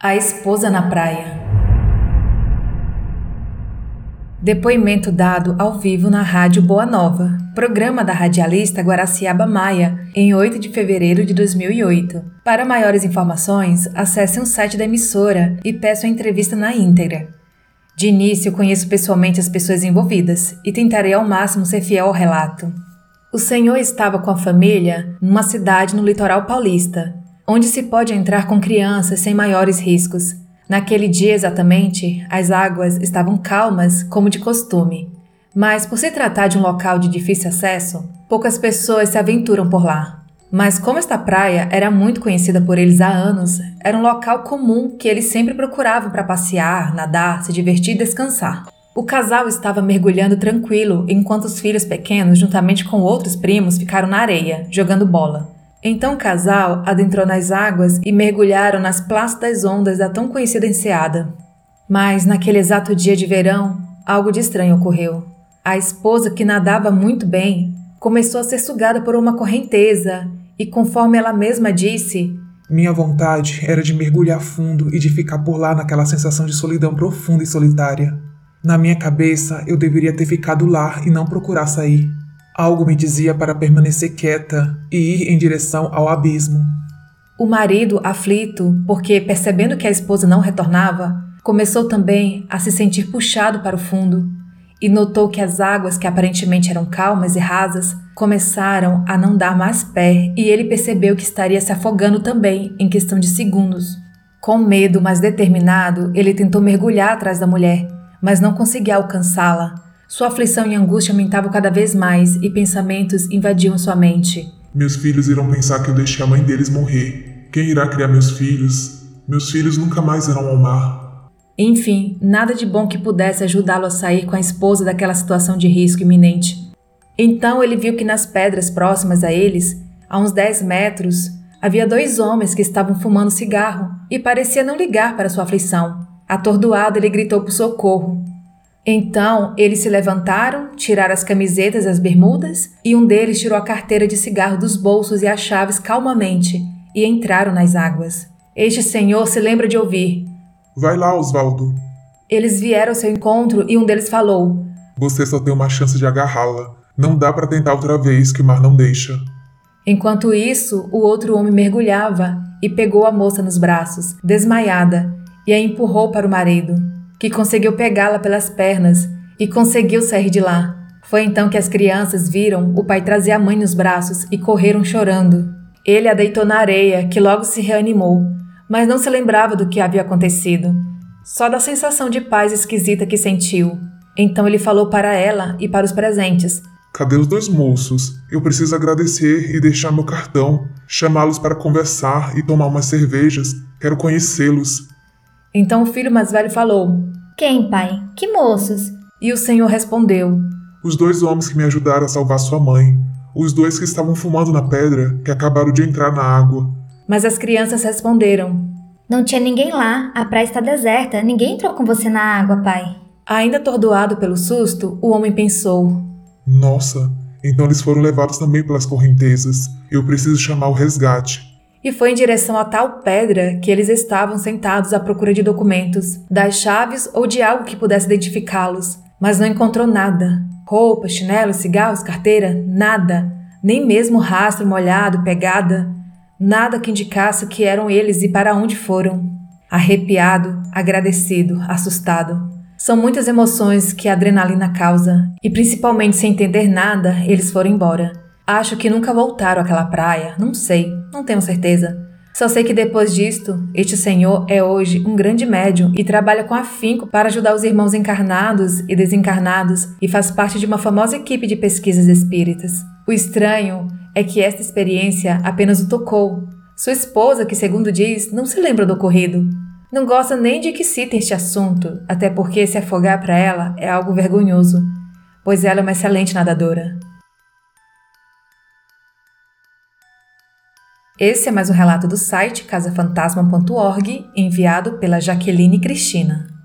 A esposa na praia. Depoimento dado ao vivo na Rádio Boa Nova, programa da radialista Guaraciaba Maia, em 8 de fevereiro de 2008. Para maiores informações, acesse o site da emissora e peça a entrevista na íntegra. De início, conheço pessoalmente as pessoas envolvidas e tentarei ao máximo ser fiel ao relato. O senhor estava com a família numa cidade no litoral paulista, onde se pode entrar com crianças sem maiores riscos. Naquele dia exatamente, as águas estavam calmas como de costume, mas por se tratar de um local de difícil acesso, poucas pessoas se aventuram por lá. Mas como esta praia era muito conhecida por eles há anos, era um local comum que eles sempre procuravam para passear, nadar, se divertir e descansar. O casal estava mergulhando tranquilo enquanto os filhos pequenos, juntamente com outros primos, ficaram na areia, jogando bola. Então o casal adentrou nas águas e mergulharam nas plácidas ondas da tão conhecida enseada. Mas naquele exato dia de verão, algo de estranho ocorreu. A esposa, que nadava muito bem, começou a ser sugada por uma correnteza e, conforme ela mesma disse, minha vontade era de mergulhar fundo e de ficar por lá naquela sensação de solidão profunda e solitária. Na minha cabeça, eu deveria ter ficado lá e não procurar sair. Algo me dizia para permanecer quieta e ir em direção ao abismo. O marido, aflito, porque percebendo que a esposa não retornava, começou também a se sentir puxado para o fundo e notou que as águas, que aparentemente eram calmas e rasas, começaram a não dar mais pé e ele percebeu que estaria se afogando também em questão de segundos. Com medo, mas determinado, ele tentou mergulhar atrás da mulher, mas não conseguia alcançá-la sua aflição e angústia aumentavam cada vez mais e pensamentos invadiam sua mente. Meus filhos irão pensar que eu deixei a mãe deles morrer. Quem irá criar meus filhos? Meus filhos nunca mais irão ao mar. Enfim, nada de bom que pudesse ajudá-lo a sair com a esposa daquela situação de risco iminente. Então ele viu que nas pedras próximas a eles, a uns 10 metros, havia dois homens que estavam fumando cigarro e parecia não ligar para sua aflição. Atordoado, ele gritou por socorro, então eles se levantaram, tiraram as camisetas e as bermudas, e um deles tirou a carteira de cigarro dos bolsos e as chaves calmamente, e entraram nas águas. Este senhor se lembra de ouvir: Vai lá, Osvaldo. Eles vieram ao seu encontro e um deles falou: Você só tem uma chance de agarrá-la. Não dá para tentar outra vez, que o mar não deixa. Enquanto isso, o outro homem mergulhava e pegou a moça nos braços, desmaiada, e a empurrou para o marido que conseguiu pegá-la pelas pernas e conseguiu sair de lá. Foi então que as crianças viram o pai trazer a mãe nos braços e correram chorando. Ele a deitou na areia, que logo se reanimou, mas não se lembrava do que havia acontecido, só da sensação de paz esquisita que sentiu. Então ele falou para ela e para os presentes: Cadê os dois moços? Eu preciso agradecer e deixar meu cartão, chamá-los para conversar e tomar umas cervejas. Quero conhecê-los. Então o filho mais velho falou: Quem, pai? Que moços? E o Senhor respondeu: Os dois homens que me ajudaram a salvar sua mãe. Os dois que estavam fumando na pedra, que acabaram de entrar na água. Mas as crianças responderam: Não tinha ninguém lá, a praia está deserta, ninguém entrou com você na água, pai. Ainda atordoado pelo susto, o homem pensou: Nossa, então eles foram levados também pelas correntezas. Eu preciso chamar o resgate e foi em direção a tal pedra que eles estavam sentados à procura de documentos, das chaves ou de algo que pudesse identificá-los, mas não encontrou nada. Roupas, chinelos, cigarros, carteira, nada, nem mesmo rastro molhado, pegada, nada que indicasse que eram eles e para onde foram. Arrepiado, agradecido, assustado. São muitas emoções que a adrenalina causa, e principalmente sem entender nada, eles foram embora. Acho que nunca voltaram àquela praia, não sei, não tenho certeza. Só sei que depois disto, este senhor é hoje um grande médium e trabalha com afinco para ajudar os irmãos encarnados e desencarnados e faz parte de uma famosa equipe de pesquisas espíritas. O estranho é que esta experiência apenas o tocou. Sua esposa, que segundo diz, não se lembra do ocorrido. Não gosta nem de que cite este assunto, até porque se afogar para ela é algo vergonhoso, pois ela é uma excelente nadadora. Esse é mais um relato do site casafantasma.org, enviado pela Jaqueline Cristina.